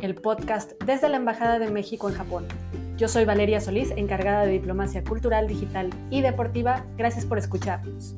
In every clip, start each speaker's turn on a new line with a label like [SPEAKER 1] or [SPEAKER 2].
[SPEAKER 1] el podcast desde la Embajada de México en Japón. Yo soy Valeria Solís, encargada de Diplomacia Cultural, Digital y Deportiva. Gracias por escucharnos.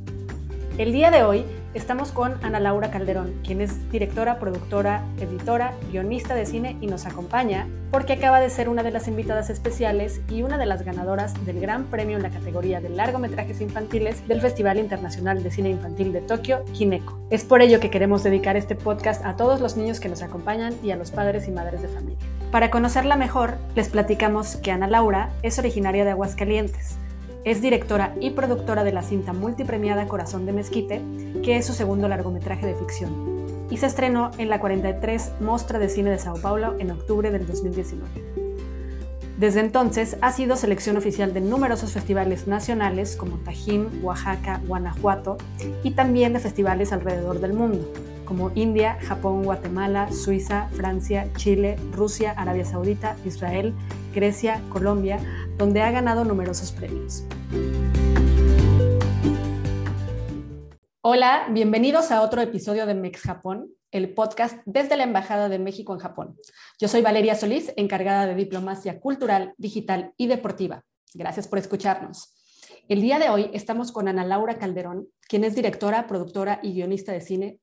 [SPEAKER 1] El día de hoy estamos con Ana Laura Calderón, quien es directora, productora, editora, guionista de cine y nos acompaña porque acaba de ser una de las invitadas especiales y una de las ganadoras del Gran Premio en la categoría de largometrajes infantiles del Festival Internacional de Cine Infantil de Tokio, Kineko. Es por ello que queremos dedicar este podcast a todos los niños que nos acompañan y a los padres y madres de familia. Para conocerla mejor, les platicamos que Ana Laura es originaria de Aguascalientes. Es directora y productora de la cinta multipremiada Corazón de Mezquite, que es su segundo largometraje de ficción, y se estrenó en la 43 Mostra de Cine de Sao Paulo en octubre del 2019. Desde entonces ha sido selección oficial de numerosos festivales nacionales como Tajín, Oaxaca, Guanajuato y también de festivales alrededor del mundo, como India, Japón, Guatemala, Suiza, Francia, Chile, Rusia, Arabia Saudita, Israel, Grecia, Colombia, donde ha ganado numerosos premios. Hola, bienvenidos a otro episodio de Mex Japón, el podcast desde la Embajada de México en Japón. Yo soy Valeria Solís, encargada de Diplomacia Cultural, Digital y Deportiva. Gracias por escucharnos. El día de hoy estamos con Ana Laura Calderón, quien es directora, productora y guionista de cine,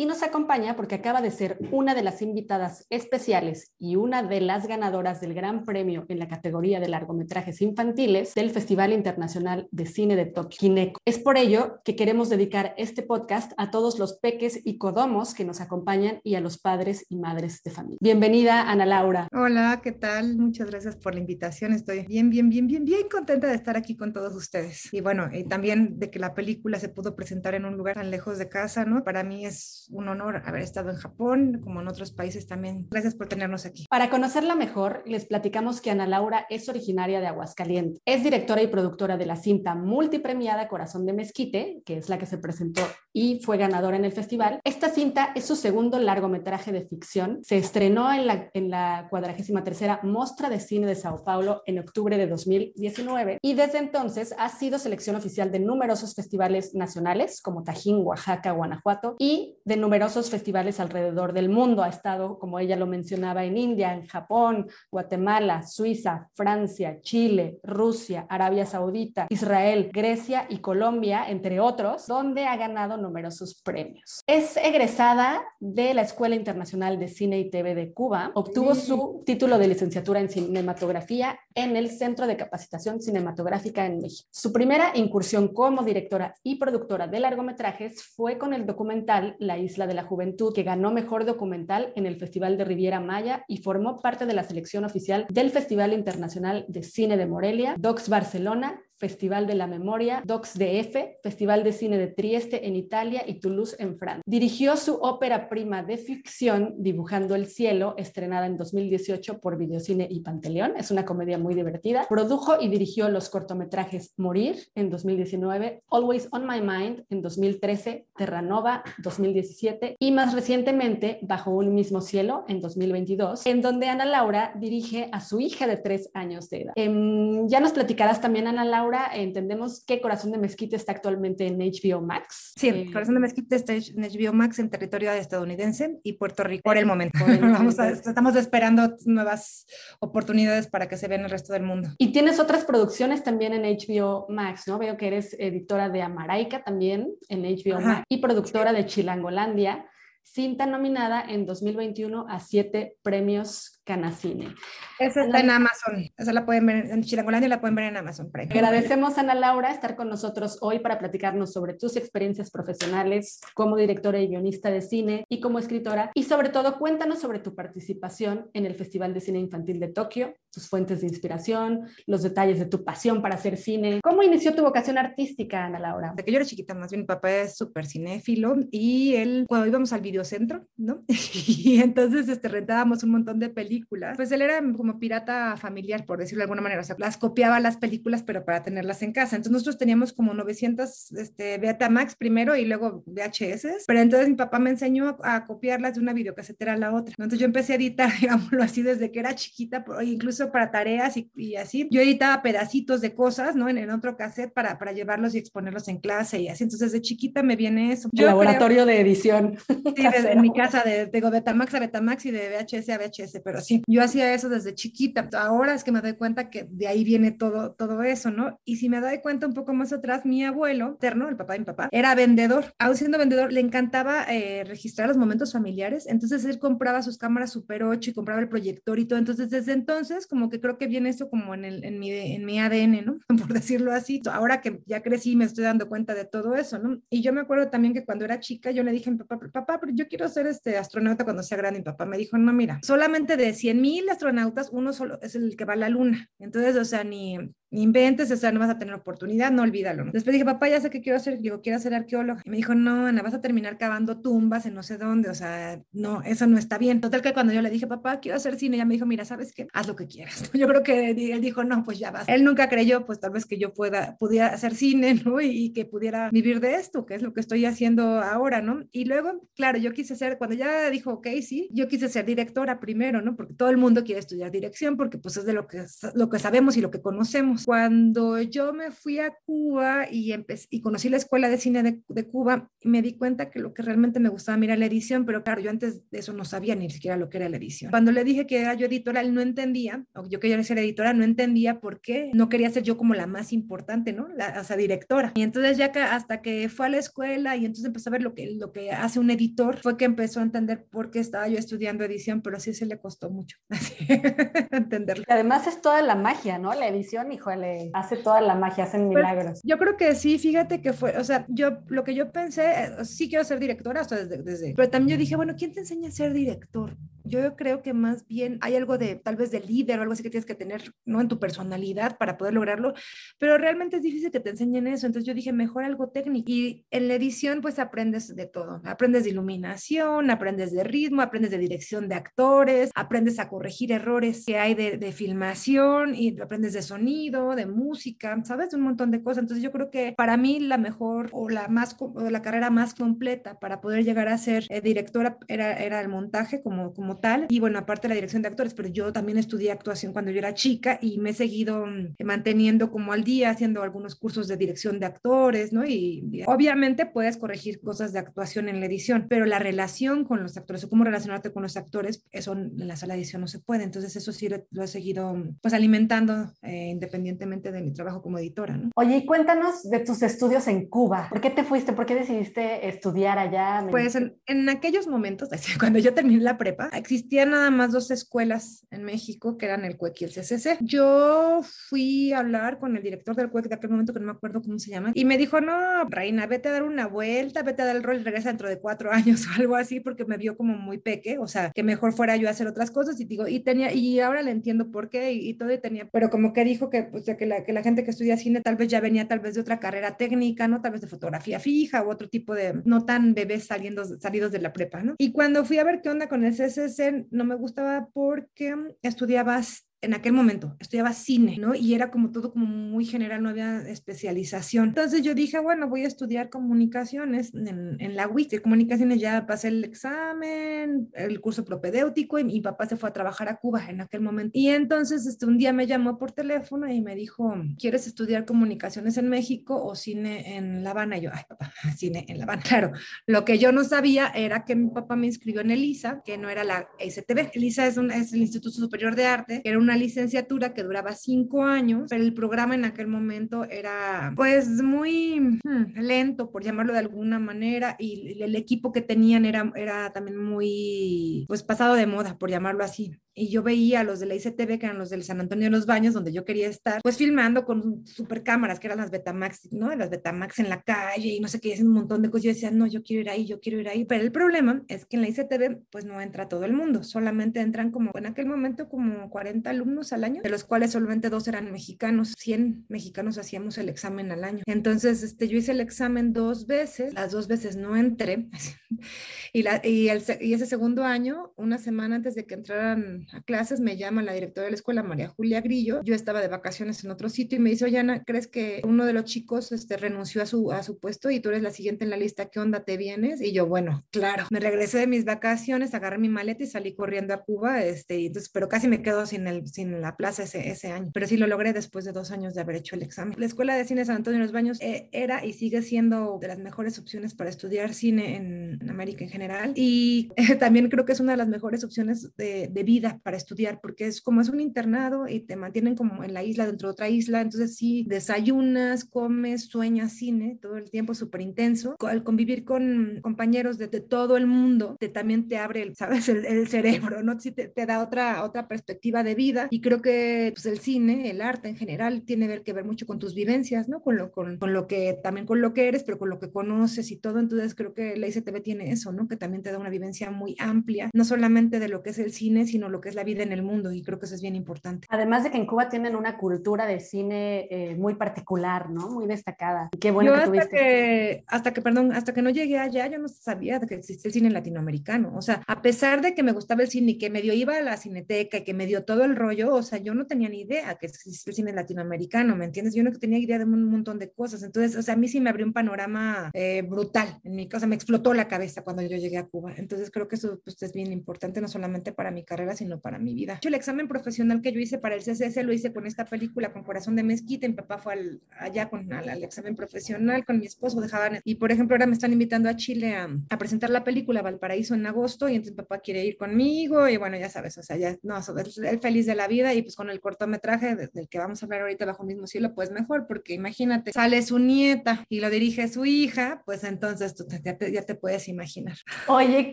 [SPEAKER 1] y nos acompaña porque acaba de ser una de las invitadas especiales y una de las ganadoras del Gran Premio en la categoría de largometrajes infantiles del Festival Internacional de Cine de Tokio. Es por ello que queremos dedicar este podcast a todos los peques y codomos que nos acompañan y a los padres y madres de familia. Bienvenida, Ana Laura.
[SPEAKER 2] Hola, ¿qué tal? Muchas gracias por la invitación. Estoy bien, bien, bien, bien, bien contenta de estar aquí con todos ustedes. Y bueno, y también de que la película se pudo presentar en un lugar tan lejos de casa, ¿no? Para mí es un honor haber estado en Japón, como en otros países también. Gracias por tenernos aquí.
[SPEAKER 1] Para conocerla mejor, les platicamos que Ana Laura es originaria de Aguascalientes. Es directora y productora de la cinta multipremiada Corazón de Mezquite, que es la que se presentó y fue ganadora en el festival. Esta cinta es su segundo largometraje de ficción. Se estrenó en la, en la 43 Mostra de Cine de Sao Paulo en octubre de 2019 y desde entonces ha sido selección oficial de numerosos festivales nacionales como Tajín, Oaxaca, Guanajuato y de numerosos festivales alrededor del mundo. Ha estado, como ella lo mencionaba, en India, en Japón, Guatemala, Suiza, Francia, Chile, Rusia, Arabia Saudita, Israel, Grecia y Colombia, entre otros, donde ha ganado numerosos premios. Es egresada de la Escuela Internacional de Cine y TV de Cuba. Obtuvo su título de licenciatura en cinematografía en el Centro de Capacitación Cinematográfica en México. Su primera incursión como directora y productora de largometrajes fue con el documental La Isla de la Juventud, que ganó mejor documental en el Festival de Riviera Maya y formó parte de la selección oficial del Festival Internacional de Cine de Morelia, Docs Barcelona, Festival de la Memoria, Docs DF, Festival de Cine de Trieste en Italia y Toulouse en Francia. Dirigió su ópera prima de ficción, Dibujando el Cielo, estrenada en 2018 por Videocine y Panteleón. Es una comedia muy divertida. Produjo y dirigió los cortometrajes Morir en 2019, Always on My Mind en 2013, Terranova 2017 y más recientemente Bajo un mismo cielo en 2022, en donde Ana Laura dirige a su hija de tres años de edad. Eh, ya nos platicarás también, Ana Laura, entendemos que Corazón de Mezquite está actualmente en HBO Max.
[SPEAKER 2] Sí, eh, Corazón de Mezquite está en HBO Max en territorio estadounidense y Puerto Rico por el momento. Por el Vamos a, estamos esperando nuevas oportunidades para que se vean en el resto del mundo.
[SPEAKER 1] Y tienes otras producciones también en HBO Max, ¿no? Veo que eres editora de Amaraica también en HBO Ajá. Max y productora sí. de Chilangolandia cinta nominada en 2021 a siete premios Canacine.
[SPEAKER 2] Esa está en Amazon, esa la pueden ver en Chilangolandia, la pueden ver en Amazon Prime.
[SPEAKER 1] Agradecemos a Ana Laura estar con nosotros hoy para platicarnos sobre tus experiencias profesionales como directora y guionista de cine y como escritora y sobre todo cuéntanos sobre tu participación en el Festival de Cine Infantil de Tokio, tus fuentes de inspiración, los detalles de tu pasión para hacer cine. ¿Cómo inició tu vocación artística, Ana Laura?
[SPEAKER 2] De que yo era chiquita, más bien mi papá es súper cinéfilo y él cuando íbamos al videocentro, ¿no? y entonces este, rentábamos un montón de películas. Pues él era como pirata familiar, por decirlo de alguna manera. O sea, las copiaba las películas, pero para tenerlas en casa. Entonces nosotros teníamos como 900 este, Betamax primero y luego VHS. Pero entonces mi papá me enseñó a, copiarlas de una videocasetera a la otra. Entonces yo empecé a editar, digámoslo así, desde que era chiquita, incluso para tareas y, y así. Yo editaba pedacitos de cosas, ¿no? En, en otro cassette para, para llevarlos y exponerlos en clase y así. Entonces de chiquita me viene eso.
[SPEAKER 1] Yo laboratorio de edición.
[SPEAKER 2] Sí, desde en mi casa, de, de Betamax a Betamax y de VHS a VHS, pero sí, yo hacía eso desde chiquita. Ahora es que me doy cuenta que de ahí viene todo, todo eso, ¿no? Y si me doy cuenta un poco más atrás, mi abuelo, terno, el papá de mi papá, era vendedor. Aún siendo vendedor, le encantaba eh, registrar los momentos familiares. Entonces él compraba sus cámaras Super 8 y compraba el proyector y todo. Entonces desde entonces, como que creo que viene eso como en, el, en, mi, en mi ADN, ¿no? Por decirlo así. Ahora que ya crecí, me estoy dando cuenta de todo eso, ¿no? Y yo me acuerdo también que cuando era chica, yo le dije a mi papá, papá, yo quiero ser este astronauta cuando sea grande. Mi papá me dijo, no, mira, solamente de 100 mil astronautas, uno solo es el que va a la luna. Entonces, o sea, ni, ni inventes, o sea, no vas a tener oportunidad, no olvídalo. Después dije, papá, ya sé que quiero hacer, digo, quiero ser arqueólogo. Y me dijo, no, Ana, vas a terminar cavando tumbas en no sé dónde, o sea, no, eso no está bien. Total que cuando yo le dije, papá, quiero hacer cine, ella me dijo, mira, ¿sabes qué? Haz lo que quieras. Yo creo que él dijo, no, pues ya vas. Él nunca creyó, pues tal vez que yo pueda, pudiera hacer cine, ¿no? Y, que pudiera vivir de esto, que es lo que estoy haciendo ahora, ¿no? Y luego, claro, yo quise ser, cuando ya dijo, ok, sí, yo quise ser directora primero, ¿no? Porque todo el mundo quiere estudiar dirección porque pues es de lo que, lo que sabemos y lo que conocemos. Cuando yo me fui a Cuba y, y conocí la Escuela de Cine de, de, Cuba, me di cuenta que lo que realmente me gustaba mirar la edición, pero claro, yo antes de eso no sabía ni siquiera lo que era la edición. Cuando le dije que era yo editora, él no entendía, o yo quería ser editora, no entendía por qué no quería ser yo como la más importante, ¿no? La, o sea, directora. Y entonces ya que hasta que fue a la escuela y entonces empezó a ver lo que, lo que hace un editor, fue que empezó a entender por qué estaba yo estudiando edición, pero sí se le costó mucho entenderlo.
[SPEAKER 1] Además es toda la magia, ¿no? La edición, híjole, hace toda la magia, hacen pues, milagros.
[SPEAKER 2] yo creo que sí, fíjate que fue, o sea, yo lo que yo pensé, eh, sí quiero ser directora, hasta desde, desde, pero también yo dije, bueno, ¿quién te enseña a ser director? Yo creo que más bien hay algo de tal vez de líder o algo así que tienes que tener, ¿no? En tu personalidad para poder lograrlo, pero realmente es difícil que te enseñen eso. Entonces yo dije, mejor algo técnico. Y en la edición, pues aprendes de todo. Aprendes de iluminación, aprendes de ritmo, aprendes de dirección de actores, aprendes a corregir errores que hay de, de filmación y aprendes de sonido, de música, ¿sabes? Un montón de cosas. Entonces yo creo que para mí la mejor o la más, o la carrera más completa para poder llegar a ser eh, directora era, era el montaje como, como tal. Y bueno, aparte la dirección de actores, pero yo también estudié actuación cuando yo era chica y me he seguido mm, manteniendo como al día, haciendo algunos cursos de dirección de actores, ¿no? Y, obviamente puedes corregir cosas de actuación en la edición, pero la relación con los actores o cómo relacionarte con los actores, eso en la sala de edición no se puede. Entonces eso sí lo, he seguido mm, pues alimentando eh, independientemente de mi trabajo como editora, ¿no?
[SPEAKER 1] Oye, y cuéntanos de tus estudios en Cuba. ¿Por qué te fuiste? ¿Por qué decidiste estudiar allá?
[SPEAKER 2] Pues en, en aquellos momentos, cuando yo terminé la prepa, existían nada más dos escuelas en México que eran el CUEC y el CCC. Yo fui a hablar con el director del CUEC de aquel momento, que no me acuerdo cómo se llama, y me dijo, no, Reina, vete a dar una vuelta, vete a dar el rol y regresa dentro de cuatro años o algo así, porque me vio como muy peque, o sea, que mejor fuera yo a hacer otras cosas y digo, y tenía, y ahora le entiendo por qué y, todo y tenía, pero como que dijo que, pues, que, la, que la gente que estudia cine tal vez ya venía tal vez de otra carrera técnica, ¿no? Tal vez de fotografía fija u otro tipo de, no tan bebés saliendo, salidos de la prepa, ¿no? Y cuando fui a ver qué onda con el CCC, no me gustaba porque estudiabas en aquel momento estudiaba cine, ¿no? Y era como todo como muy general, no había especialización. Entonces yo dije, bueno, voy a estudiar comunicaciones en, en la UIC. De comunicaciones ya pasé el examen, el curso propedéutico y mi papá se fue a trabajar a Cuba en aquel momento. Y entonces este, un día me llamó por teléfono y me dijo, ¿quieres estudiar comunicaciones en México o cine en La Habana? Y yo, ay, papá, cine en La Habana. Claro, lo que yo no sabía era que mi papá me inscribió en ELISA, que no era la STB. ELISA es, un, es el Instituto Superior de Arte, que era una una licenciatura que duraba cinco años, pero el programa en aquel momento era pues muy hmm, lento, por llamarlo de alguna manera, y el equipo que tenían era, era también muy pues pasado de moda, por llamarlo así y yo veía a los de la ICTV, que eran los del San Antonio de los Baños, donde yo quería estar, pues filmando con super cámaras, que eran las Betamax, ¿no? Las Betamax en la calle y no sé qué, haciendo un montón de cosas. Yo decía, no, yo quiero ir ahí, yo quiero ir ahí. Pero el problema es que en la ICTV, pues no entra todo el mundo, solamente entran como, en aquel momento, como 40 alumnos al año, de los cuales solamente dos eran mexicanos. 100 mexicanos hacíamos el examen al año. Entonces, este, yo hice el examen dos veces, las dos veces no entré. y, la, y, el, y ese segundo año, una semana antes de que entraran a clases, me llama la directora de la escuela, María Julia Grillo. Yo estaba de vacaciones en otro sitio y me dice, oye, Ana, ¿crees que uno de los chicos este, renunció a su, a su puesto y tú eres la siguiente en la lista? ¿Qué onda te vienes? Y yo, bueno, claro. Me regresé de mis vacaciones, agarré mi maleta y salí corriendo a Cuba, este, entonces, pero casi me quedo sin, el, sin la plaza ese, ese año. Pero sí lo logré después de dos años de haber hecho el examen. La Escuela de Cine San Antonio de los Baños eh, era y sigue siendo de las mejores opciones para estudiar cine en, en América en general. Y eh, también creo que es una de las mejores opciones de, de vida para estudiar, porque es como es un internado y te mantienen como en la isla, dentro de otra isla, entonces sí, desayunas, comes, sueñas cine todo el tiempo, súper intenso. Al convivir con compañeros de, de, todo el mundo, te, también te abre, ¿sabes? El, el cerebro, ¿no? Sí te, te, da otra, otra perspectiva de vida y creo que pues, el cine, el arte en general, tiene que ver mucho con tus vivencias, ¿no? Con lo, con, con lo que, también con lo que eres, pero con lo que conoces y todo, entonces creo que la ICTV tiene eso, ¿no? Que también te da una vivencia muy amplia, no solamente de lo que es el cine, sino lo que es la vida en el mundo y creo que eso es bien importante.
[SPEAKER 1] Además de que en Cuba tienen una cultura de cine eh, muy particular, ¿no? Muy destacada. Y qué bueno
[SPEAKER 2] yo
[SPEAKER 1] que
[SPEAKER 2] hasta
[SPEAKER 1] tuviste.
[SPEAKER 2] Que, hasta que, perdón, hasta que no llegué allá, yo no sabía de que existía el cine latinoamericano. O sea, a pesar de que me gustaba el cine y que medio iba a la cineteca y que me dio todo el rollo, o sea, yo no tenía ni idea que existía el cine latinoamericano, ¿me entiendes? Yo no tenía idea de un montón de cosas. Entonces, o sea, a mí sí me abrió un panorama eh, brutal en mi casa, me explotó la cabeza cuando yo llegué a Cuba. Entonces, creo que eso pues, es bien importante, no solamente para mi carrera, sino para mi vida. Hecho, el examen profesional que yo hice para el CCS lo hice con esta película, con Corazón de Mezquita. Mi papá fue al, allá con, al, examen profesional con mi esposo, dejaban. Y por ejemplo, ahora me están invitando a Chile a, presentar la película Valparaíso en agosto. Y entonces papá quiere ir conmigo. Y bueno, ya sabes, o sea, ya, no, él feliz de la vida. Y pues con el cortometraje del que vamos a hablar ahorita, Bajo el mismo cielo, pues mejor, porque imagínate, sale su nieta y lo dirige su hija, pues entonces ya te puedes imaginar.
[SPEAKER 1] Oye,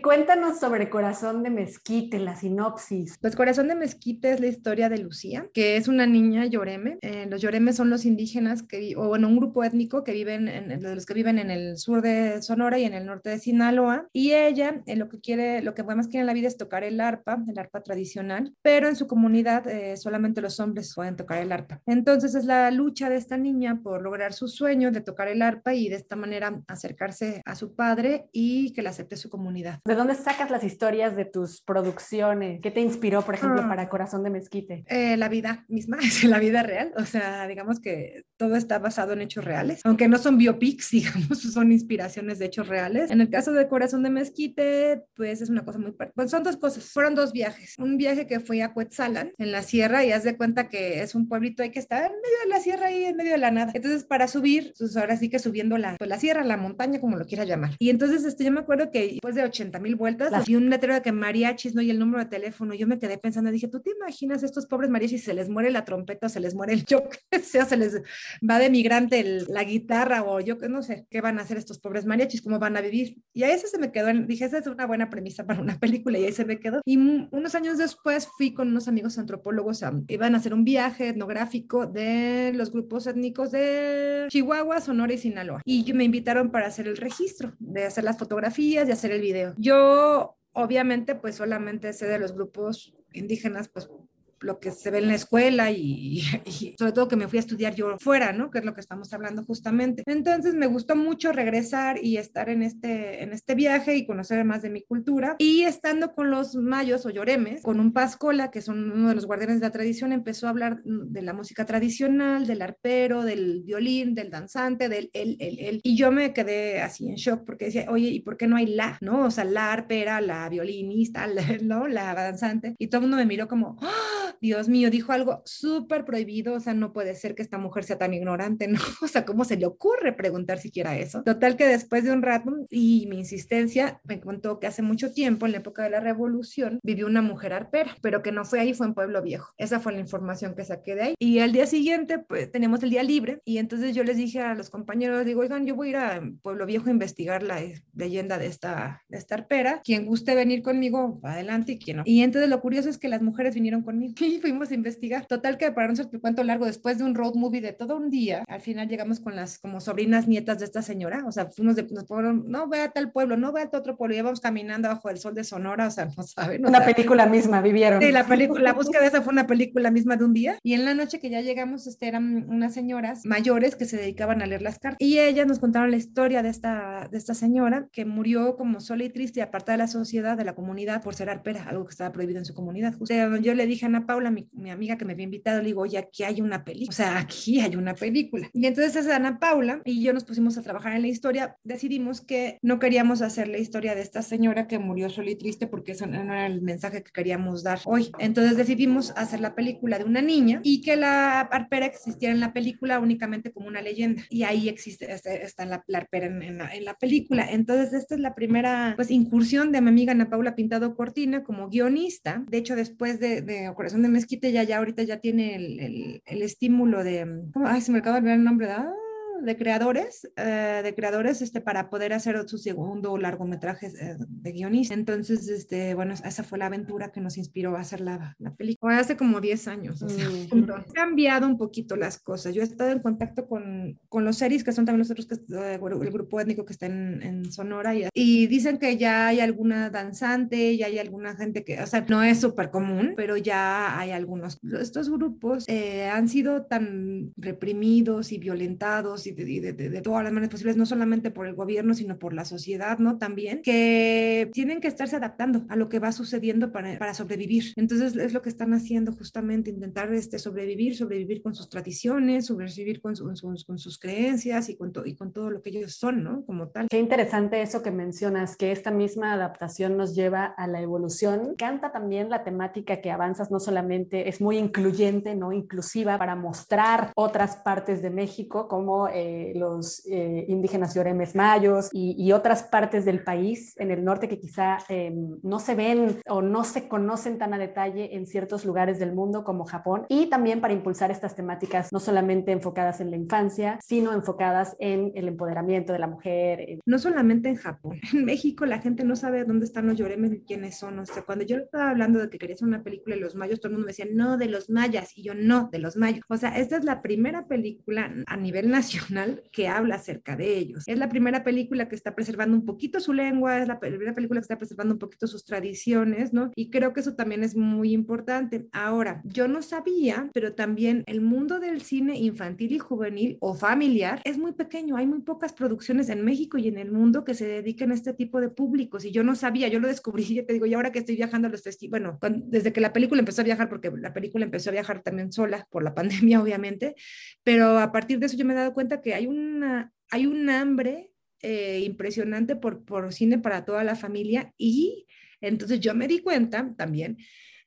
[SPEAKER 1] cuéntanos sobre Corazón de Mezquite, la sinopsis.
[SPEAKER 2] Pues Corazón de Mezquite es la historia de Lucía, que es una niña lloreme. Eh, los lloremes son los indígenas que, o bueno, un grupo étnico que viven, en, los que viven en el sur de Sonora y en el norte de Sinaloa. Y ella eh, lo que quiere, lo que más quiere en la vida es tocar el arpa, el arpa tradicional, pero en su comunidad eh, solamente los hombres pueden tocar el arpa. Entonces es la lucha de esta niña por lograr su sueño de tocar el arpa y de esta manera acercarse a su padre y que la acepte su comunidad.
[SPEAKER 1] ¿De dónde sacas las historias de tus producciones? ¿Qué te inspiró, por ejemplo, ah. para Corazón de Mezquite?
[SPEAKER 2] Eh, la vida misma, la vida real. O sea, digamos que todo está basado en hechos reales, aunque no son biopics, digamos, son inspiraciones de hechos reales. En el caso de Corazón de Mezquite, pues es una cosa muy... Pues son dos cosas, fueron dos viajes. Un viaje que fui a Cuetzalan, en la sierra, y haz de cuenta que es un pueblito ahí que está en medio de la sierra, ahí en medio de la nada. Entonces, para subir, pues ahora sí que subiendo la, pues, la sierra, la montaña, como lo quieras llamar. Y entonces, este, yo me acuerdo que después de 80 mil vueltas, la... vi un letrero de que mariachis, ¿no? Y el número de teléfono. Yo me quedé pensando, dije, ¿tú te imaginas estos pobres mariachis se les muere la trompeta, se les muere el yo qué sé, se les va de migrante el, la guitarra o yo que no sé qué van a hacer estos pobres mariachis, cómo van a vivir. Y a eso se me quedó, dije, esa es una buena premisa para una película y ahí se me quedó. Y unos años después fui con unos amigos antropólogos, a, iban a hacer un viaje etnográfico de los grupos étnicos de Chihuahua, Sonora y Sinaloa. Y me invitaron para hacer el registro, de hacer las fotografías, de hacer el video. Yo obviamente pues solamente sé de los grupos indígenas pues lo que se ve en la escuela y, y, sobre todo que me fui a estudiar yo fuera, ¿no? Que es lo que estamos hablando justamente. Entonces me gustó mucho regresar y estar en este, en este viaje y conocer más de mi cultura. Y estando con los mayos o lloremes, con un pascola, que son uno de los guardianes de la tradición, empezó a hablar de la música tradicional, del arpero, del violín, del danzante, del él, él, él. Y yo me quedé así en shock porque decía, oye, ¿y por qué no hay la? ¿No? O sea, la arpera, la violinista, la, ¿no? La danzante. Y todo el mundo me miró como, ¡Oh! Dios mío, dijo algo súper prohibido, o sea, no puede ser que esta mujer sea tan ignorante, ¿no? O sea, ¿cómo se le ocurre preguntar siquiera eso? Total que después de un rato y mi insistencia, me contó que hace mucho tiempo, en la época de la revolución, vivió una mujer arpera, pero que no fue ahí, fue en Pueblo Viejo. Esa fue la información que saqué de ahí. Y al día siguiente, pues tenemos el día libre y entonces yo les dije a los compañeros, digo, oigan, yo voy a ir a Pueblo Viejo a investigar la leyenda de esta, de esta arpera. Quien guste venir conmigo, adelante y quien no. Y entonces lo curioso es que las mujeres vinieron conmigo y fuimos a investigar. Total que para nosotros, te cuento largo, después de un road movie de todo un día, al final llegamos con las como sobrinas nietas de esta señora, o sea, fuimos de, nos fueron, no ve a tal pueblo, no ve a otro pueblo, y íbamos caminando bajo el sol de Sonora, o sea, no saben.
[SPEAKER 1] Una película misma vivieron.
[SPEAKER 2] Sí, la película, la búsqueda esa fue una película misma de un día, y en la noche que ya llegamos, este, eran unas señoras mayores que se dedicaban a leer las cartas, y ellas nos contaron la historia de esta, de esta señora que murió como sola y triste, apartada de la sociedad, de la comunidad, por ser arpera, algo que estaba prohibido en su comunidad. yo le dije a Ana Paula, mi, mi, amiga que me había invitado, le digo, oye, aquí hay una película, o sea, aquí hay una película. Y entonces Ana Paula y yo nos pusimos a trabajar en la historia, decidimos que no queríamos hacer la historia de esta señora que murió sola y triste porque eso no era el mensaje que queríamos dar hoy. Entonces decidimos hacer la película de una niña y que la arpera existiera en la película únicamente como una leyenda. Y ahí existe, este, está la, arpera en, la, en, la, película. Entonces esta es la primera pues incursión de mi amiga Ana Paula Pintado Cortina como guionista. De hecho, después de, de Corazón de Mezquite, ya, ya ahorita ya tiene el, el, estímulo de, ¿cómo? ay, se me acaba de olvidar el nombre de... De creadores, eh, de creadores este, para poder hacer su segundo largometraje eh, de guionista. Entonces, este, bueno, esa fue la aventura que nos inspiró a hacer la, la película. Hace como 10 años. O sea, mm. Cambiado un poquito las cosas. Yo he estado en contacto con, con los series, que son también nosotros, que, eh, el grupo étnico que está en, en Sonora, y, y, dicen que ya hay alguna danzante, ya hay alguna gente que, o sea, no es súper común, pero ya hay algunos. Estos grupos eh, han sido tan reprimidos y violentados y de, de, todas las maneras posibles, no solamente por el gobierno, sino por la sociedad, ¿no? También, que tienen que estarse adaptando a lo que va sucediendo para, para sobrevivir. Entonces es lo que están haciendo justamente, intentar este, sobrevivir, sobrevivir con sus tradiciones, sobrevivir con, con, sus, con sus creencias y con, y con todo lo que ellos son, ¿no? Como tal.
[SPEAKER 1] Qué interesante eso que mencionas, que esta misma adaptación nos lleva a la evolución. Canta también la temática que avanzas, no solamente es muy incluyente, no inclusiva, para mostrar otras partes de México como eh, los eh, indígenas lloremes mayos y, y, otras partes del país en el norte que quizá eh, no se ven o no se conocen tan a detalle en ciertos lugares del mundo como Japón y también para impulsar estas temáticas no solamente enfocadas en la infancia, sino enfocadas en el empoderamiento de la mujer.
[SPEAKER 2] No solamente en Japón, en México la gente no sabe dónde están los lloremes y quiénes son. O sea, cuando yo estaba hablando de que quería hacer una película de los mayos, todo el mundo me decía, no, de los mayas, y yo no, de los mayos. O sea, esta es la primera película a nivel nacional que habla acerca de ellos. Es la primera película que está preservando un poquito su lengua, es la primera película que está preservando un poquito sus tradiciones, ¿no? Y creo que eso también es muy importante. Ahora, yo no sabía, pero también el mundo del cine infantil y juvenil o familiar es muy pequeño. Hay muy pocas producciones en México y en el mundo que se dediquen a este tipo de públicos. Y yo no sabía, yo lo descubrí, ya te digo, y ahora que estoy viajando a los festivales, bueno, desde que la película empezó a viajar, porque la película empezó a viajar también sola por la pandemia, obviamente, pero a partir de eso yo me he dado cuenta que hay una, hay un hambre eh, impresionante por, por cine para toda la familia y entonces yo me di cuenta también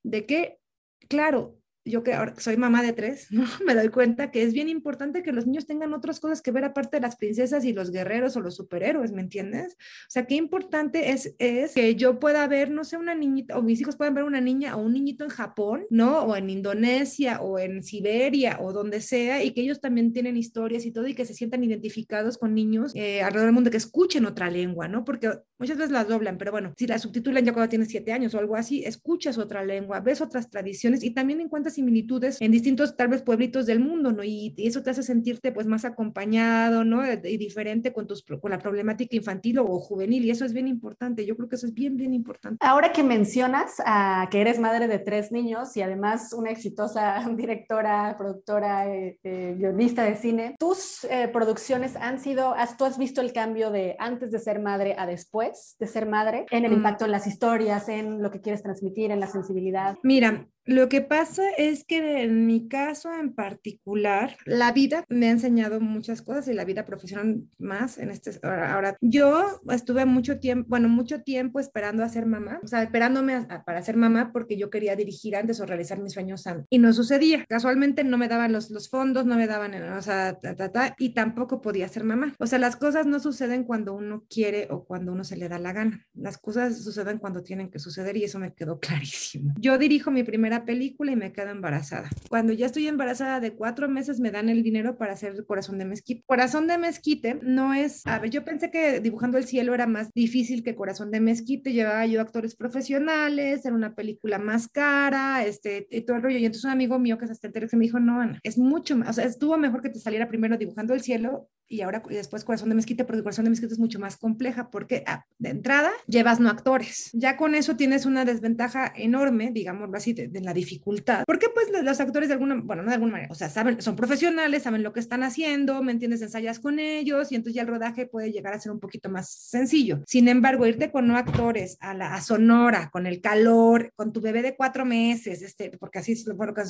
[SPEAKER 2] de que, claro, yo que ahora soy mamá de tres, ¿no? me doy cuenta que es bien importante que los niños tengan otras cosas que ver aparte de las princesas y los guerreros o los superhéroes, ¿me entiendes? O sea, qué importante es, es que yo pueda ver, no sé, una niñita, o mis hijos puedan ver una niña o un niñito en Japón, ¿no? O en Indonesia o en Siberia o donde sea, y que ellos también tienen historias y todo, y que se sientan identificados con niños eh, alrededor del mundo, que escuchen otra lengua, ¿no? Porque muchas veces las doblan, pero bueno, si la subtitulan ya cuando tienes siete años o algo así, escuchas otra lengua, ves otras tradiciones y también encuentras similitudes en distintos tal vez pueblitos del mundo, ¿no? Y, eso te hace sentirte pues más acompañado, ¿no? Y diferente con, tus, con la problemática infantil o juvenil y eso es bien importante, yo creo que eso es bien, bien importante.
[SPEAKER 1] Ahora que mencionas uh, que eres madre de tres niños y además una exitosa directora, productora, eh, eh, guionista de cine, tus eh, producciones han sido, has, tú has visto el cambio de antes de ser madre a después de ser madre, en el mm. impacto en las historias, en lo que quieres transmitir, en la sensibilidad.
[SPEAKER 2] Mira, lo que pasa es que en mi caso en particular, la vida me ha enseñado muchas cosas y la vida profesional más en este ahora. Yo estuve mucho tiempo, bueno, mucho tiempo esperando a ser mamá, o sea, esperándome para ser mamá porque yo quería dirigir antes o realizar mis sueños antes. Y no sucedía. Casualmente no me daban los, los fondos, no me daban, o sea, ta, ta, ta, y tampoco podía ser mamá. O sea, las cosas no suceden cuando uno quiere o cuando uno se le da la gana. Las cosas suceden cuando tienen que suceder y eso me quedó clarísimo. Yo dirijo mi primera la película y me quedo embarazada. Cuando ya estoy embarazada de cuatro meses me dan el dinero para hacer Corazón de Mezquite. Corazón de Mezquite no es, a ver, yo pensé que dibujando el cielo era más difícil que Corazón de Mezquite, llevaba yo actores profesionales, era una película más cara, este, y todo el rollo. Y entonces un amigo mío que es hasta me dijo, no, Ana, es mucho más, o sea, estuvo mejor que te saliera primero dibujando el cielo y ahora y después Corazón de Mezquite, porque Corazón de Mezquite es mucho más compleja porque ah, de entrada llevas no actores. Ya con eso tienes una desventaja enorme, digámoslo así, de, la dificultad. Porque pues los actores de alguna, bueno, no de alguna manera, o sea, saben, son profesionales, saben lo que están haciendo, ¿me entiendes? Ensayas con ellos y entonces ya el rodaje puede llegar a ser un poquito más sencillo. Sin embargo, irte con no actores a la a Sonora, con el calor, con tu bebé de cuatro meses, este, porque así fue lo que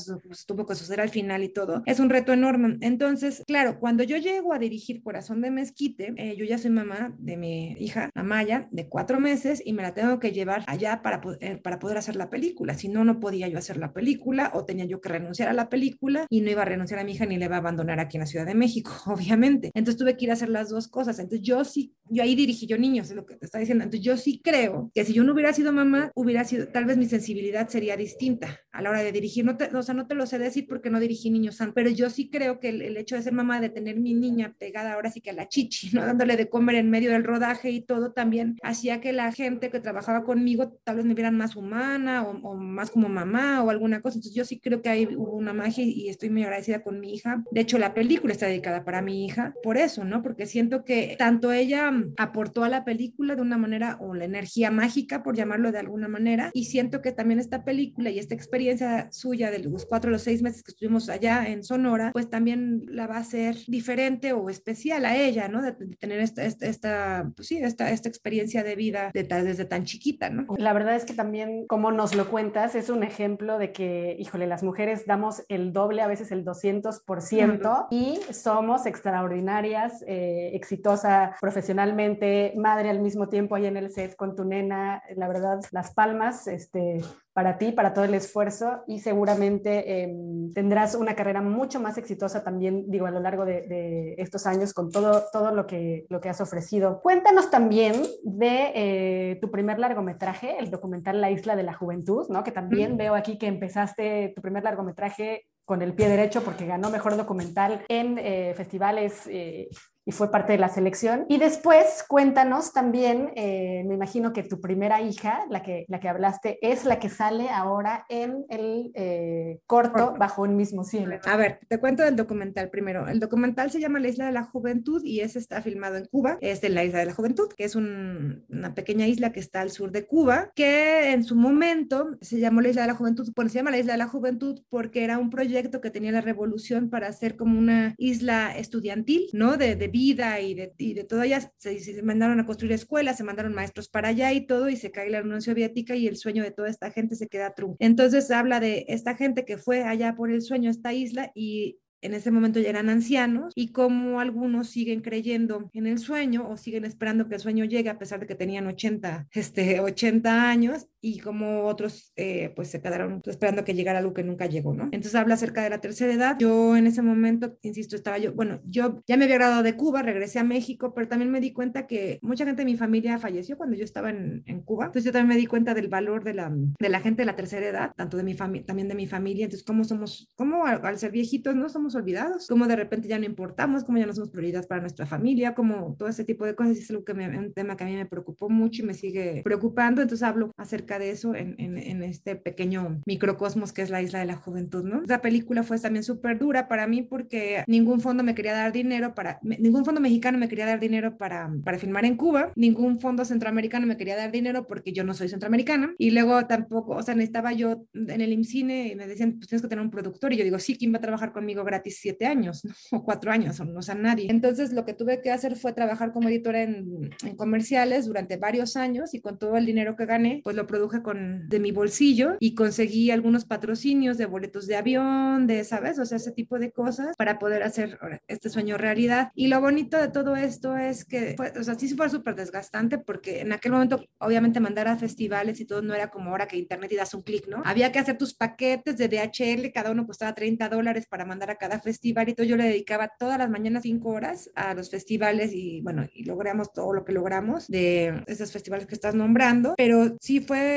[SPEAKER 2] tuvo que suceder al final y todo, es un reto enorme. Entonces, claro, cuando yo llego a dirigir Corazón de Mezquite, eh, yo ya soy mamá de mi hija Amaya de cuatro meses y me la tengo que llevar allá para, eh, para poder hacer la película. Si no, no podía yo hacer la película o tenía yo que renunciar a la película y no iba a renunciar a mi hija ni le iba a abandonar aquí en la Ciudad de México, obviamente. Entonces tuve que ir a hacer las dos cosas. Entonces yo sí, yo ahí dirigí yo niños, es lo que te está diciendo. Entonces yo sí creo que si yo no hubiera sido mamá, hubiera sido, tal vez mi sensibilidad sería distinta a la hora de dirigir. No te, o sea, no te lo sé decir porque no dirigí niños pero yo sí creo que el, el hecho de ser mamá, de tener mi niña pegada ahora sí que a la chichi, ¿no? Dándole de comer en medio del rodaje y todo también hacía que la gente que trabajaba conmigo tal vez me vieran más humana o, más como mamá o alguna cosa. Entonces yo sí creo que hay una magia y estoy muy agradecida con mi hija. De hecho, la película está dedicada para mi hija por eso, ¿no? Porque siento que tanto ella aportó a la película de una manera o la energía mágica, por llamarlo de alguna manera, y siento que también esta película y esta experiencia suya de los cuatro o los seis meses que estuvimos allá en Sonora, pues también la va a hacer diferente o especial especial a ella, ¿no? De, tener esta, esta, pues sí, esta, esta experiencia de vida desde tan chiquita, ¿no?
[SPEAKER 1] La verdad es que también, como nos lo cuentas, es un ejemplo de que, híjole, las mujeres damos el doble, a veces el 200%, y somos extraordinarias, eh, exitosa profesionalmente, madre al mismo tiempo ahí en el set con tu nena, la verdad, las palmas, este, para ti, para todo el esfuerzo y seguramente em, tendrás una carrera mucho más exitosa también, digo, a lo largo de, estos años con todo, todo lo, que, lo que has ofrecido. Cuéntanos también de eh, tu primer largometraje, el documental La Isla de la Juventud, ¿no? Que también veo aquí que empezaste tu primer largometraje con el pie derecho porque ganó mejor documental en eh, festivales eh, y fue parte de la selección. Y después cuéntanos también, eh, me imagino que tu primera hija, la que, la que hablaste, es la que sale ahora en el eh, corto Bajo un mismo cielo.
[SPEAKER 2] A ver, te cuento del documental primero. El documental se llama La Isla de la Juventud y ese está filmado en Cuba. Es de la Isla de la Juventud, que es una pequeña isla que está al sur de Cuba, que en su momento se llamó la Isla de la Juventud. Bueno, se llama la Isla de la Juventud porque era un proyecto que tenía la revolución para hacer como una isla estudiantil, ¿no? De, de vida y de, todo allá, se, se, mandaron a construir escuelas, se mandaron maestros para allá y todo, y se cae la Unión Soviética y el sueño de toda esta gente se queda trunco. Entonces habla de esta gente que fue allá por el sueño a esta isla y en ese momento ya eran ancianos y como algunos siguen creyendo en el sueño o siguen esperando que el sueño llegue a pesar de que tenían 80, este, 80 años y como otros eh, pues se quedaron esperando que llegara algo que nunca llegó, ¿no? Entonces habla acerca de la tercera edad. Yo en ese momento, insisto, estaba yo, bueno, yo ya me había graduado de Cuba, regresé a México, pero también me di cuenta que mucha gente de mi familia falleció cuando yo estaba en, en Cuba. Entonces yo también me di cuenta del valor de la, de la gente de la tercera edad, tanto de mi familia, también de mi familia. Entonces, ¿cómo somos, cómo al, al ser viejitos no somos olvidados, como de repente ya no importamos, como ya no somos prioridad para nuestra familia, como todo ese tipo de cosas, es algo que me, un tema que a mí me preocupó mucho y me sigue preocupando, entonces hablo acerca de eso en, en, en este pequeño microcosmos que es la isla de la juventud, ¿no? La película fue también súper dura para mí porque ningún fondo me quería dar dinero para, ningún fondo mexicano me quería dar dinero para, para filmar en Cuba, ningún fondo centroamericano me quería dar dinero porque yo no soy centroamericana y luego tampoco, o sea, necesitaba yo en el IMCINE y me decían, pues tienes que tener un productor y yo digo, sí, ¿quién va a trabajar conmigo gratis siete años o cuatro años o no sé nadie. Entonces lo que tuve que hacer fue trabajar como editora en, en, comerciales durante varios años y con todo el dinero que gané, pues lo produje con, de mi bolsillo y conseguí algunos patrocinios de boletos de avión, de, ¿sabes? O sea, ese tipo de cosas para poder hacer este sueño realidad. Y lo bonito de todo esto es que, fue, o sea, sí fue súper desgastante porque en aquel momento, obviamente, mandar a festivales y todo no era como ahora que internet y das un clic, ¿no? Había que hacer tus paquetes de DHL, cada uno costaba 30 dólares para mandar a cada festival y todo yo le dedicaba todas las mañanas cinco horas a los festivales y bueno, y logramos todo lo que logramos de esos festivales que estás nombrando, pero sí fue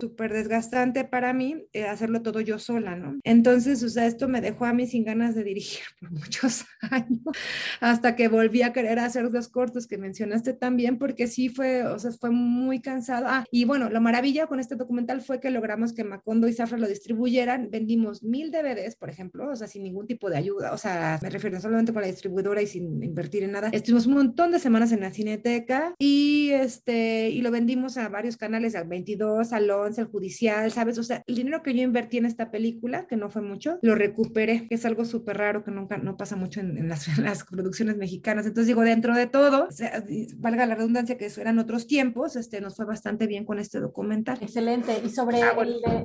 [SPEAKER 2] súper desgastante para mí eh, hacerlo todo yo sola, ¿no? Entonces, o sea, esto me dejó a mí sin ganas de dirigir por muchos años, hasta que volví a querer hacer los cortos que mencionaste también, porque sí fue, o sea, fue muy cansado. Ah, y bueno, la maravilla con este documental fue que logramos que Macondo y Zafra lo distribuyeran, vendimos mil DVDs, por ejemplo, o sea, sin ningún tipo de ayuda, o sea, me refiero solamente con la distribuidora y sin invertir en nada. Estuvimos un montón de semanas en la cineteca y este, y lo vendimos a varios canales, al 22, al 11, al judicial, ¿sabes? O sea, el dinero que yo invertí en esta película, que no fue mucho, lo recuperé, que es algo súper raro que nunca, no pasa mucho en, las, las, producciones mexicanas. Entonces digo, dentro de todo, valga la redundancia que eso eran otros tiempos, este, nos fue bastante bien con este documental.
[SPEAKER 1] Excelente. ¿Y sobre ah, el, de,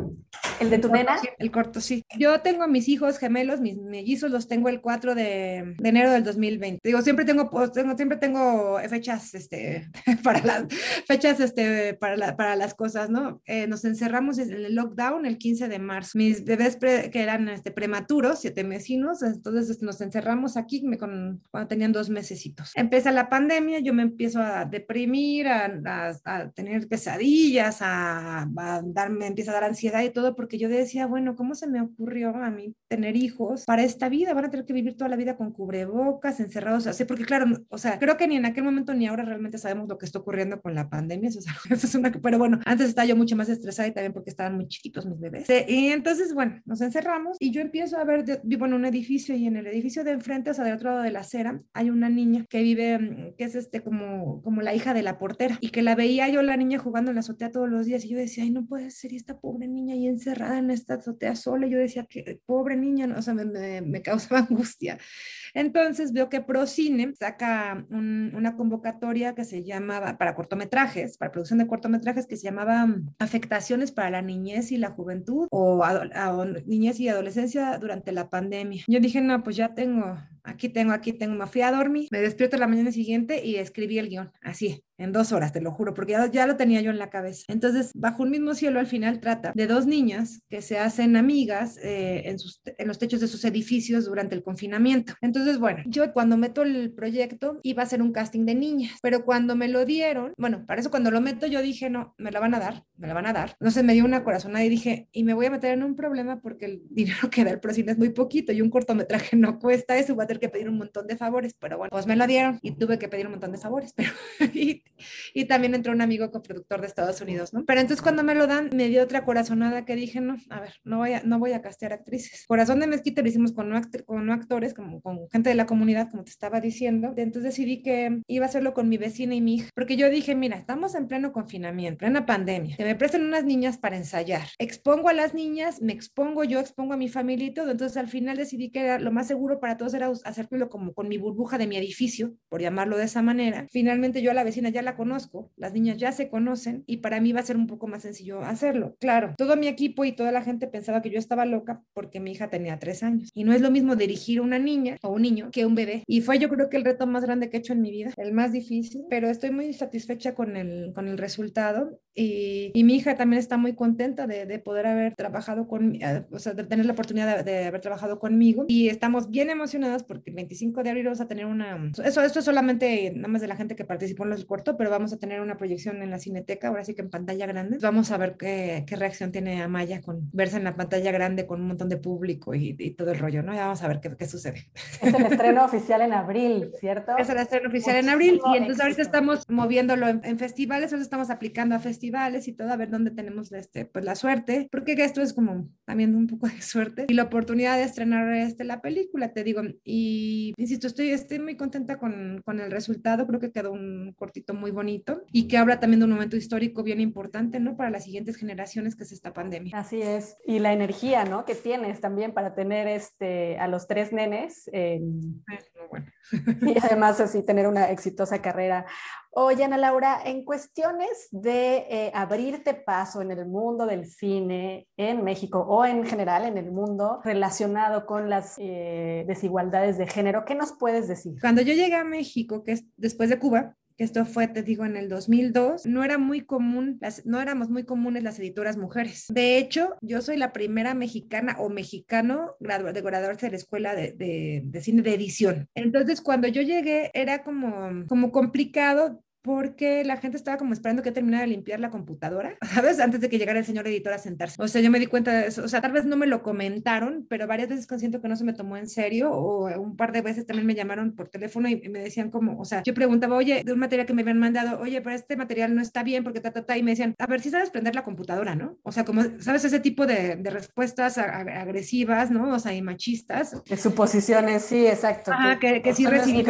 [SPEAKER 1] el de tu nena?
[SPEAKER 2] el corto, sí. Yo tengo mis hijos gemelos, mis mellizos, los tengo el 4 de, de enero del 2020. Digo, siempre tengo, tengo, siempre tengo fechas, este, para las fechas, este, para, para las cosas, ¿no? Eh, nos encerramos en el lockdown el 15 de marzo. Mis bebés que eran este, prematuros, siete mesinos, entonces este, nos encerramos aquí con, cuando tenían dos mesecitos. Empieza la pandemia, yo me empiezo a deprimir, a, a, tener pesadillas, a, a darme, empieza a dar ansiedad y todo, porque yo decía, bueno, ¿cómo se me ocurrió a mí tener hijos para esta vida? Van a tener que vivir toda la vida con cubrebocas, encerrados, así, porque claro, o sea, creo que ni en aquel momento ni ahora realmente sabemos lo que está ocurriendo con la pandemia, eso es, eso es una, pero bueno, antes estaba yo mucho más estresada y también porque estaban muy chiquitos mis bebés. Y entonces, bueno, nos encerramos y yo empiezo a ver, vivo en un edificio y en el edificio de enfrente, o sea, del otro lado de la acera, hay una niña que vive, mm, que es este como, como la hija de la portera y que la veía yo la niña jugando en la azotea todos los días y yo decía, ay, no puede ser esta pobre niña ahí encerrada en esta azotea sola. Y yo decía, que pobre niña, o sea, me, me, me causaba angustia. Entonces veo que Procine saca una convocatoria que se llamaba para cortometrajes, para producción de cortometrajes que se llamaba Afectaciones para la niñez y la juventud o, o niñez y adolescencia durante la pandemia. Yo dije, no, pues ya tengo, aquí tengo, aquí tengo, me fui a dormir, me despierto la mañana siguiente y escribí el guion, así, en dos horas, te lo juro, porque ya, ya, lo tenía yo en la cabeza. Entonces, bajo un mismo cielo, al final trata de dos niñas que se hacen amigas eh, en, sus, en, los techos de sus edificios durante el confinamiento. Entonces, bueno, yo cuando meto el proyecto iba a hacer un casting de niñas, pero cuando me lo dieron, bueno, para eso cuando lo meto yo dije, no, me la van a dar, me la van a dar. Sé, me dio una corazonada y dije, y me voy a meter en un problema porque el dinero que da el procine es muy poquito y un cortometraje no cuesta eso, voy a tener que pedir un montón de favores, pero bueno, pues me lo dieron y tuve que pedir un montón de favores, pero... y también entró un amigo coproductor de Estados Unidos, ¿no? Pero entonces cuando me lo dan, me dio otra corazonada que dije, no, a ver, no voy a, no voy a castear actrices. Corazón de Mezquita lo hicimos con no, con no actores, como con gente de la comunidad, como te estaba diciendo. Entonces decidí que iba a hacerlo con mi vecina y mi hija, porque yo dije, mira, estamos en pleno confinamiento, plena pandemia, que me presten unas niñas para ensayar. Expongo a las niñas, me expongo yo, expongo a mi familia y todo. Entonces al final decidí que era lo más seguro para todos era hacerlo como con mi burbuja de mi edificio, por llamarlo de esa manera. Finalmente yo a la vecina ya la conozco conozco, las niñas ya se conocen y para mí va a ser un poco más sencillo hacerlo. Claro, todo mi equipo y toda la gente pensaba que yo estaba loca porque mi hija tenía tres años y no es lo mismo dirigir a una niña o un niño que un bebé. Y fue yo creo que el reto más grande que he hecho en mi vida, el más difícil, pero estoy muy satisfecha con el, con el resultado y, y mi hija también está muy contenta de, de poder haber trabajado con, eh, o sea, de tener la oportunidad de, de, haber trabajado conmigo y estamos bien emocionadas porque el 25 de abril vamos a tener una, eso, esto es solamente nada más de la gente que participó en el corto, pero vamos a tener una proyección en la cineteca, ahora sí que en pantalla grande. Vamos a ver qué, qué reacción tiene Amaya con verse en la pantalla grande con un montón de público y, y todo el rollo, ¿no? Ya vamos a ver qué, qué, sucede.
[SPEAKER 1] Es el estreno oficial en abril, ¿cierto?
[SPEAKER 2] Es el estreno oficial Muchísimo en abril y entonces ahorita estamos moviéndolo en, en, festivales, ahora estamos aplicando a festivales y todo, a ver dónde tenemos este, pues la suerte, porque esto es como también un poco de suerte y la oportunidad de estrenar este, la película, te digo, y insisto, estoy, estoy muy contenta con, con el resultado, creo que quedó un cortito muy bonito bonito y que habla también de un momento histórico bien importante, ¿no? Para las siguientes generaciones que es esta pandemia.
[SPEAKER 1] Así es. Y la energía, ¿no? Que tienes también para tener este, a los tres nenes. Eh, y además así tener una exitosa carrera. Oye, Ana Laura, en cuestiones de eh, abrirte paso en el mundo del cine en México o en general en el mundo relacionado con las eh, desigualdades de género, ¿qué nos puedes decir?
[SPEAKER 2] Cuando yo llegué a México, que es después de Cuba, que esto fue, te digo, en el 2002, no era muy común, las, no éramos muy comunes las editoras mujeres. De hecho, yo soy la primera mexicana o mexicano graduado, de graduarse de la escuela de, de, de, cine de edición. Entonces, cuando yo llegué, era como, como complicado porque la gente estaba como esperando que terminara de limpiar la computadora, ¿sabes? Antes de que llegara el señor editor a sentarse. O sea, yo me di cuenta de eso. O sea, tal vez no me lo comentaron, pero varias veces siento que no se me tomó en serio o un par de veces también me llamaron por teléfono y me decían como, o sea, yo preguntaba, oye, de un material que me habían mandado, oye, pero este material no está bien porque ta, ta, ta, y me decían, a ver, si sabes prender la computadora, ¿no? O sea, como, ¿sabes? Ese tipo de, de respuestas agresivas, ¿no? O sea, y machistas.
[SPEAKER 1] De suposiciones, sí, exacto.
[SPEAKER 2] Ajá, que, que sí recibí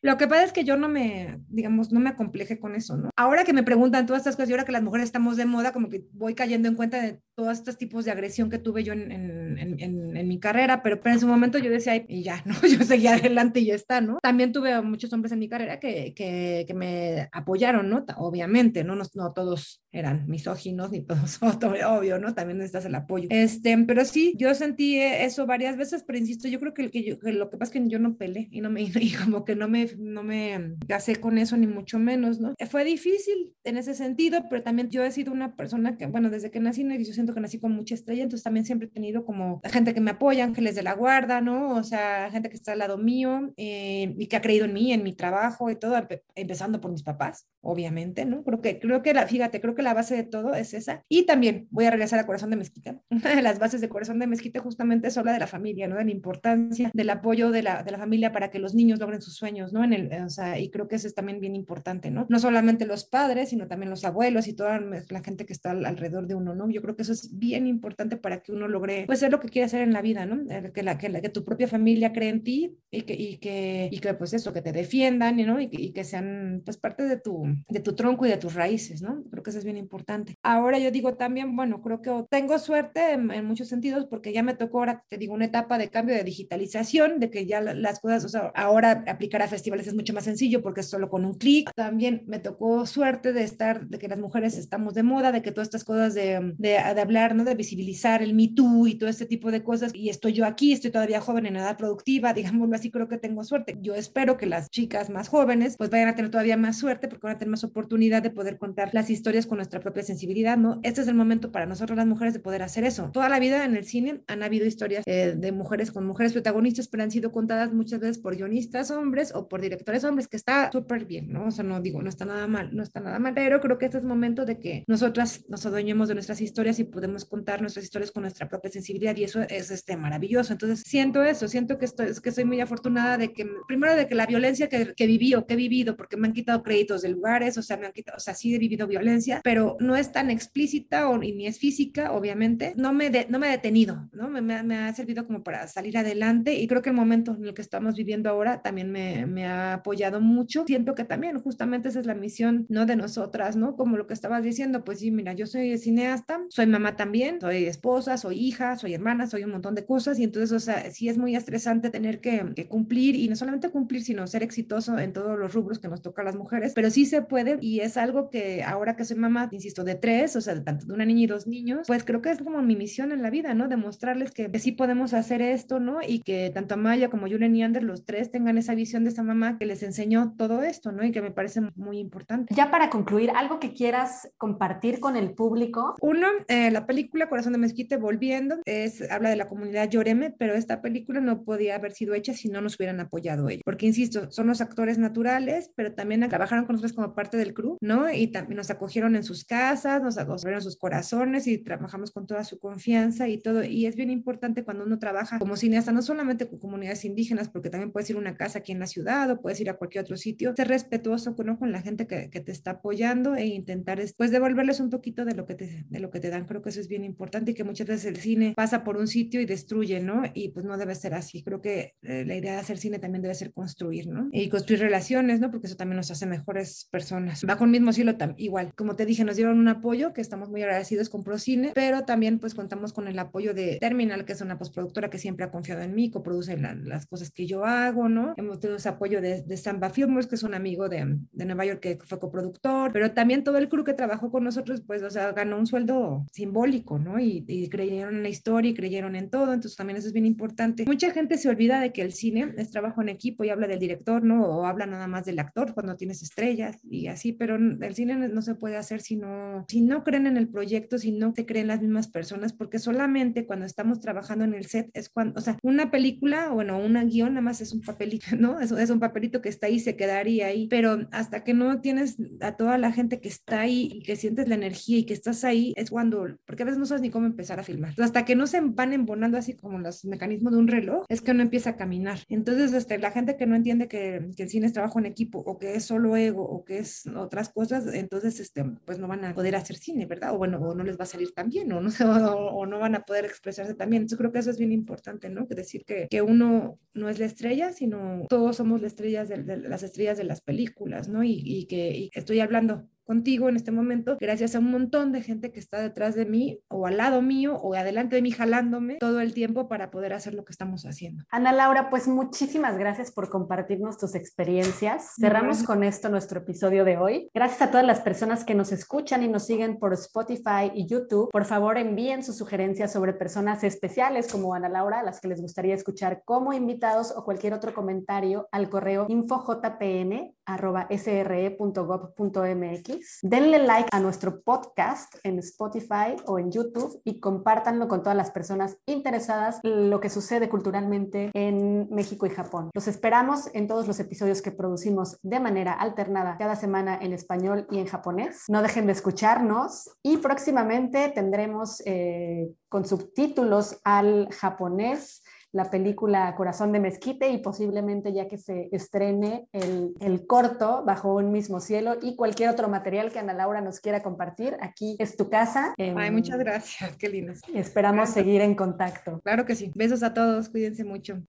[SPEAKER 2] Lo que pasa es que yo no me, digamos, no me acompleje con eso, ¿no? Ahora que me preguntan todas estas cosas y ahora que las mujeres estamos de moda, como que voy cayendo en cuenta de todos estos tipos de agresión que tuve yo en, en, en, en mi carrera, pero, pero, en su momento yo decía, y ya, ¿no? Yo seguía adelante y ya está, ¿no? También tuve muchos hombres en mi carrera que, que, que me apoyaron, ¿no? Obviamente, ¿no? ¿no? No todos eran misóginos ni todos, obvio, ¿no? También necesitas el apoyo. Este, pero sí, yo sentí eso varias veces, pero insisto, yo creo que, que, yo, que lo que pasa es que yo no peleé y no me, y como que no me, no me casé con eso, ni mucho menos, ¿no? Fue difícil en ese sentido, pero también yo he sido una persona que, bueno, desde que nací, yo siento que nací con mucha estrella, entonces también siempre he tenido como gente que me apoya, ángeles de la guarda, ¿no? O sea, gente que está al lado mío eh, y que ha creído en mí, en mi trabajo y todo, empezando por mis papás, obviamente, ¿no? Creo que, creo que la, fíjate, creo que la base de todo es esa. Y también voy a regresar a Corazón de Mezquita. Una de las bases de Corazón de Mezquita justamente es habla de la familia, ¿no? De la importancia del apoyo de la, de la familia para que los niños logren sus sueños, ¿no? En el, o sea, y creo que eso es también bien importante, ¿no? No solamente los padres, sino también los abuelos y toda la gente que está alrededor de uno, ¿no? Yo creo que eso es bien importante para que uno logre, pues, ser lo que quiere hacer en la vida, ¿no? Que, la, que, la, que tu propia familia cree en ti y que, y que, y que pues eso, que te defiendan, ¿no? Y y que sean, pues, parte de tu, de tu tronco y de tus raíces, ¿no? Creo que eso es bien importante. Ahora yo digo también, bueno, creo que tengo suerte en, en muchos sentidos porque ya me tocó ahora, te digo, una etapa de cambio de digitalización, de que ya las cosas, o sea, ahora aplicar a festivales es mucho más sencillo porque es solo con un clic. También me tocó suerte de estar, de que las mujeres estamos de moda, de que todas estas cosas de, de, de hablar, ¿no? De visibilizar el Me Too y todo este tipo de cosas. Y estoy yo aquí, estoy todavía joven en edad productiva, digámoslo así, creo que tengo suerte. Yo espero que las chicas más jóvenes pues vayan a tener todavía más suerte porque van a tener más oportunidad de poder contar las historias con nuestra propia sensibilidad, ¿no? Este es el momento para nosotros las mujeres de poder hacer eso. Toda la vida en el cine han habido historias eh, de mujeres con mujeres protagonistas, pero han sido contadas muchas veces por guionistas hombres o por directores hombres, que está súper bien, ¿no? O sea, no digo, no está nada mal, no está nada mal, pero creo que este es momento de que nosotras nos adueñemos de nuestras historias y podemos contar nuestras historias con nuestra propia sensibilidad y eso es este, maravilloso. Entonces, siento eso, siento que, estoy, que soy muy afortunada de que, primero, de que la violencia que, que viví o que he vivido, porque me han quitado créditos de lugares, o sea, me han quitado, o sea, sí he vivido violencia, pero no es tan explícita o, ni es física, obviamente, no me, de, no me he detenido, ¿no? Me, me, me, ha servido como para salir adelante y creo que el momento en el que estamos viviendo ahora también me, me ha apoyado mucho. Siento que también justamente esa es la misión, ¿no? De nosotras, ¿no? Como lo que estabas diciendo, pues sí, mira, yo soy cineasta, soy mamá también, soy esposa, soy hija, soy hermana, soy un montón de cosas y entonces, o sea, sí es muy estresante tener que, que cumplir y no solamente cumplir, sino ser exitoso en todos los rubros que nos toca a las mujeres, pero sí se puede y es algo que ahora que soy mamá, insisto, de tres, o sea, tanto de una niña y dos niños, pues creo que es como mi misión en la vida, ¿no? Demostrarles que, que sí podemos hacer esto, ¿no? Y que tanto Amaya como Julian y Ander, los tres, tengan esa visión de esa mamá que les enseñó todo esto, ¿no? Y que me parece muy importante.
[SPEAKER 1] Ya para concluir, algo que quieras compartir con el público.
[SPEAKER 2] Uno, eh, la película Corazón de Mezquite, volviendo, es, habla de la comunidad Lloreme, pero esta película no podía haber sido hecha si no nos hubieran apoyado ellos, porque insisto, son los actores naturales, pero también trabajaron con nosotros como parte del crew, ¿no? Y también nos acogieron en sus casas, nos acogieron sus corazones y trabajamos con toda su confianza y todo. Y es bien importante cuando uno trabaja como cineasta, no solamente con comunidades indígenas, porque también puedes ir a una casa aquí en la ciudad o puedes ir a cualquier otro sitio, ser respetuoso con la gente que, que, te está apoyando e intentar después devolverles un poquito de lo, que te, de lo que te dan. Creo que eso es bien importante y que muchas veces el cine pasa por un sitio y destruye, ¿no? Y pues no debe ser así. Creo que eh, la idea de hacer cine también debe ser construir, ¿no? Y construir relaciones, ¿no? Porque eso también nos hace mejores personas. Bajo el mismo cielo, igual. Como te dije, nos dieron un apoyo que estamos muy agradecidos con Procine, pero también pues contamos con el apoyo de Terminal, que es una postproductora que siempre ha confiado en mí, coproduce la, las cosas que yo hago, ¿no? Hemos tenido ese apoyo de, de Samba Filmers, que es un amigo de, de Nueva York que fue coproductor, pero también todo el crew que trabajó con nosotros, pues, o sea, ganó un sueldo simbólico, ¿no? Y, y, creyeron en la historia y creyeron en todo, entonces también eso es bien importante. Mucha gente se olvida de que el cine es trabajo en equipo y habla del director, ¿no? O habla nada más del actor cuando tienes estrellas, y así, pero el cine no se puede hacer si no, si no creen en el proyecto, si no se creen las mismas personas, porque solamente cuando estamos trabajando en el set es cuando, o sea, una película, bueno, una guion nada más es un papelito, ¿no? Es, es un papelito que está ahí, se quedaría ahí, pero hasta que no tienes a toda la gente que está ahí y que sientes la energía y que estás ahí, es cuando, porque a veces no sabes ni cómo empezar a filmar. Hasta que no se van embonando así como los mecanismos de un reloj, es que uno empieza a caminar. Entonces, este, la gente que no entiende que, que el cine es trabajo en equipo o que es solo ego o que otras cosas, entonces, este, pues no van a poder hacer cine, ¿verdad? O bueno, o no les va a salir tan bien o no, o, no van a poder expresarse también. Yo creo que eso es bien importante, ¿no? Decir que, que uno no es la estrella, sino todos somos las estrellas de, las estrellas de las películas, ¿no? Y, que estoy hablando contigo en este momento, gracias a un montón de gente que está detrás de mí o al lado mío o adelante de mí jalándome todo el tiempo para poder hacer lo que estamos haciendo.
[SPEAKER 1] Ana Laura, pues muchísimas gracias por compartirnos tus experiencias. Cerramos con esto nuestro episodio de hoy. Gracias a todas las personas que nos escuchan y nos siguen por Spotify y YouTube. Por favor, envíen sus sugerencias sobre personas especiales como Ana Laura, a las que les gustaría escuchar como invitados o cualquier otro comentario al correo infojpn.sre.gov.mx Denle like a nuestro podcast en Spotify o en YouTube y compártanlo con todas las personas interesadas en lo que sucede culturalmente en México y Japón. Los esperamos en todos los episodios que producimos de manera alternada cada semana en español y en japonés. No dejen de escucharnos y próximamente tendremos eh, con subtítulos al japonés la película Corazón de Mezquite y posiblemente ya que se estrene el, el, corto Bajo un mismo cielo y cualquier otro material que Ana Laura nos quiera compartir. Aquí es tu casa.
[SPEAKER 2] Ay, muchas gracias, qué lindo.
[SPEAKER 1] Esperamos seguir en contacto.
[SPEAKER 2] Claro que sí. Besos a todos, cuídense mucho.